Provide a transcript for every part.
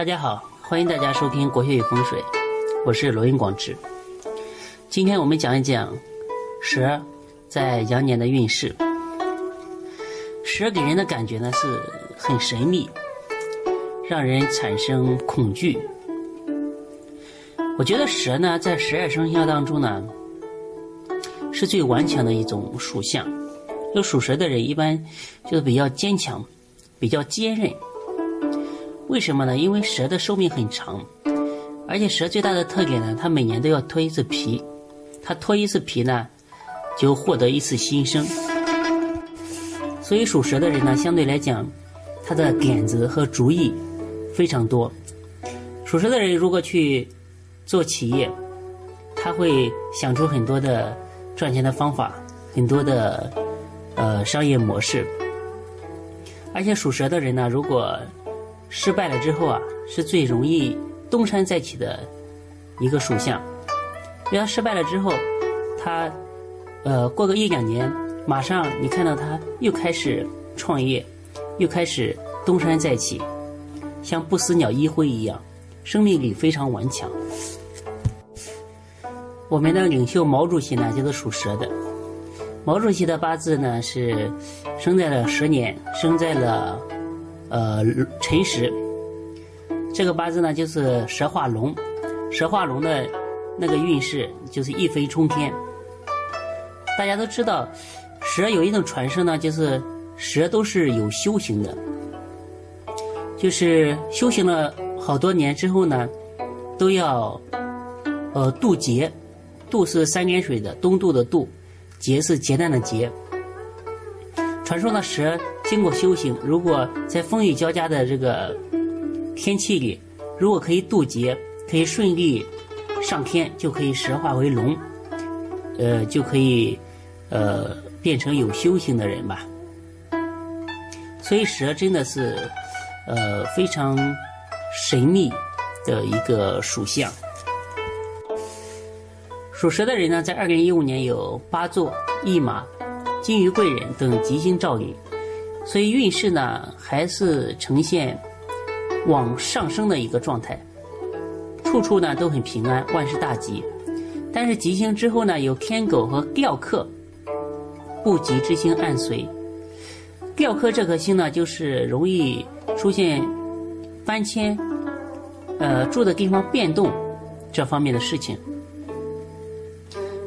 大家好，欢迎大家收听《国学与风水》，我是罗云广志。今天我们讲一讲蛇在羊年的运势。蛇给人的感觉呢是很神秘，让人产生恐惧。我觉得蛇呢在十二生肖当中呢是最顽强的一种属相。有属蛇的人一般就是比较坚强，比较坚韧。为什么呢？因为蛇的寿命很长，而且蛇最大的特点呢，它每年都要脱一次皮，它脱一次皮呢，就获得一次新生。所以属蛇的人呢，相对来讲，他的点子和主意非常多。属蛇的人如果去做企业，他会想出很多的赚钱的方法，很多的呃商业模式。而且属蛇的人呢，如果失败了之后啊，是最容易东山再起的一个属相。因为他失败了之后，他呃过个一两年，马上你看到他又开始创业，又开始东山再起，像不死鸟一辉一样，生命力非常顽强。我们的领袖毛主席呢，就是属蛇的。毛主席的八字呢是生在了蛇年，生在了。呃，辰时，这个八字呢就是蛇化龙，蛇化龙的那个运势就是一飞冲天。大家都知道，蛇有一种传说呢，就是蛇都是有修行的，就是修行了好多年之后呢，都要呃渡劫，渡是三点水的东渡的渡，劫是劫难的劫。传说呢，蛇经过修行，如果在风雨交加的这个天气里，如果可以渡劫，可以顺利上天，就可以蛇化为龙，呃，就可以呃变成有修行的人吧。所以蛇真的是呃非常神秘的一个属相。属蛇的人呢，在二零一五年有八座一马。金鱼贵人等吉星照应，所以运势呢还是呈现往上升的一个状态，处处呢都很平安，万事大吉。但是吉星之后呢，有天狗和吊客，不吉之星暗随。吊客这颗星呢，就是容易出现搬迁，呃，住的地方变动这方面的事情。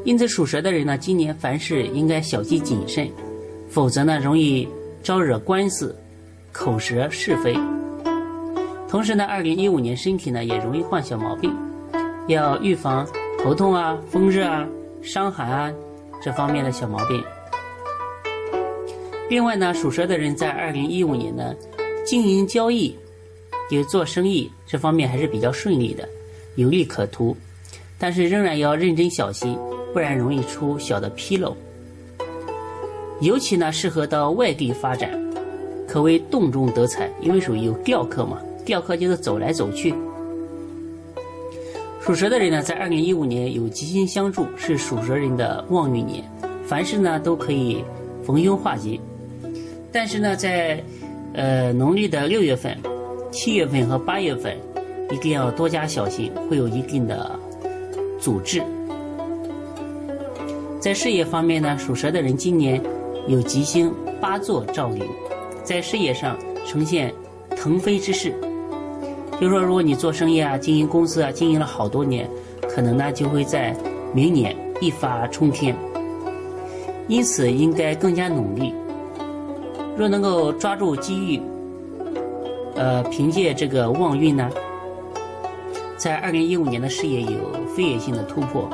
因此，属蛇的人呢，今年凡事应该小心谨慎，否则呢，容易招惹官司、口舌是非。同时呢，二零一五年身体呢也容易患小毛病，要预防头痛啊、风热啊、伤寒啊这方面的小毛病。另外呢，属蛇的人在二零一五年呢，经营交易、就做生意这方面还是比较顺利的，有利可图，但是仍然要认真小心。不然容易出小的纰漏，尤其呢适合到外地发展，可谓动中得财，因为属于有调客嘛，调客就是走来走去。属蛇的人呢，在二零一五年有吉星相助，是属蛇人的旺运年，凡事呢都可以逢凶化吉。但是呢，在呃农历的六月份、七月份和八月份，一定要多加小心，会有一定的阻滞。在事业方面呢，属蛇的人今年有吉星八座照临，在事业上呈现腾飞之势。就说如果你做生意啊、经营公司啊，经营了好多年，可能呢就会在明年一发冲天。因此应该更加努力。若能够抓住机遇，呃，凭借这个旺运呢，在二零一五年的事业有飞跃性的突破。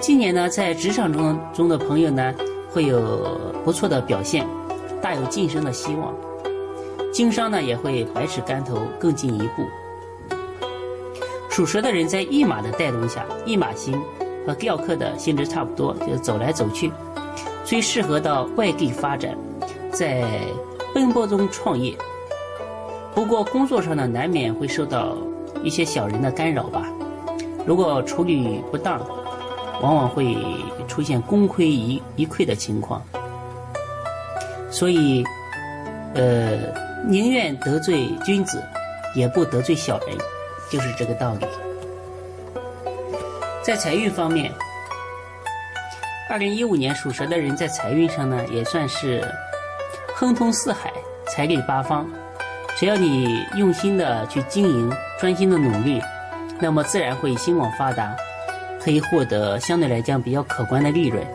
今年呢，在职场中中的朋友呢，会有不错的表现，大有晋升的希望。经商呢，也会百尺竿头更进一步。属蛇的人在驿马的带动下，驿马星和吊客的性质差不多，就是走来走去，最适合到外地发展，在奔波中创业。不过工作上呢，难免会受到一些小人的干扰吧。如果处理不当，往往会出现功亏一一篑的情况，所以，呃，宁愿得罪君子，也不得罪小人，就是这个道理。在财运方面，二零一五年属蛇的人在财运上呢，也算是亨通四海，财力八方。只要你用心的去经营，专心的努力，那么自然会兴旺发达，可以获得相对来讲比较可观的利润。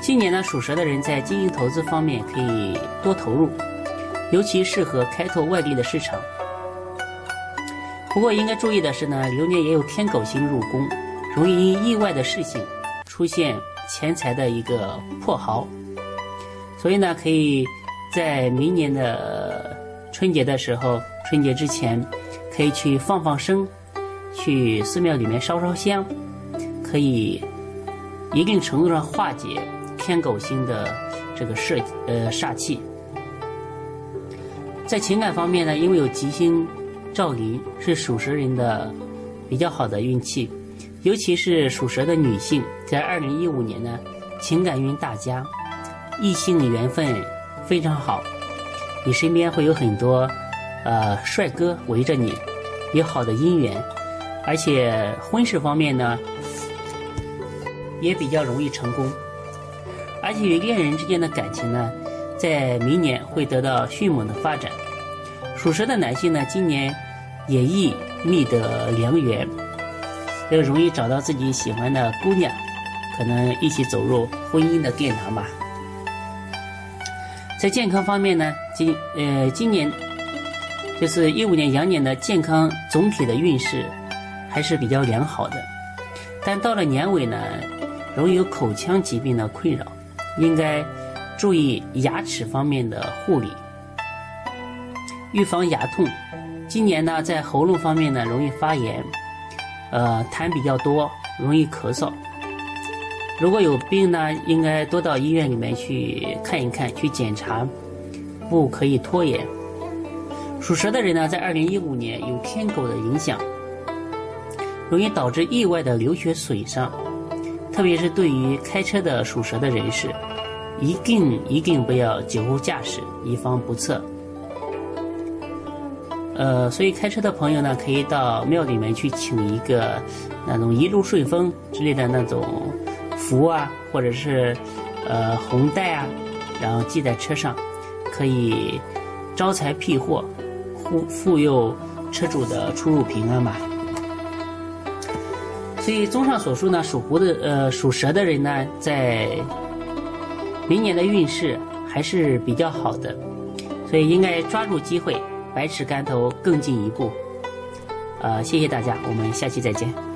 今年呢，属蛇的人在经营投资方面可以多投入，尤其适合开拓外地的市场。不过应该注意的是呢，流年也有天狗星入宫，容易因意外的事情出现钱财的一个破耗，所以呢，可以在明年的。春节的时候，春节之前可以去放放生，去寺庙里面烧烧香，可以一定程度上化解天狗星的这个煞呃煞气。在情感方面呢，因为有吉星照临，是属蛇人的比较好的运气，尤其是属蛇的女性，在二零一五年呢，情感运大佳，异性缘分非常好。你身边会有很多，呃，帅哥围着你，有好的姻缘，而且婚事方面呢，也比较容易成功，而且与恋人之间的感情呢，在明年会得到迅猛的发展。属蛇的男性呢，今年也易觅得良缘，又容易找到自己喜欢的姑娘，可能一起走入婚姻的殿堂吧。在健康方面呢，今呃今年就是一五年羊年的健康总体的运势还是比较良好的，但到了年尾呢，容易有口腔疾病的困扰，应该注意牙齿方面的护理，预防牙痛。今年呢，在喉咙方面呢，容易发炎，呃痰比较多，容易咳嗽。如果有病呢，应该多到医院里面去看一看，去检查，不可以拖延。属蛇的人呢，在二零一五年有天狗的影响，容易导致意外的流血损伤，特别是对于开车的属蛇的人士，一定一定不要酒后驾驶，以防不测。呃，所以开车的朋友呢，可以到庙里面去请一个那种一路顺风之类的那种。符啊，或者是呃红带啊，然后系在车上，可以招财辟祸，护护佑车主的出入平安嘛。所以综上所述呢，属虎的呃属蛇的人呢，在明年的运势还是比较好的，所以应该抓住机会，百尺竿头更进一步。呃，谢谢大家，我们下期再见。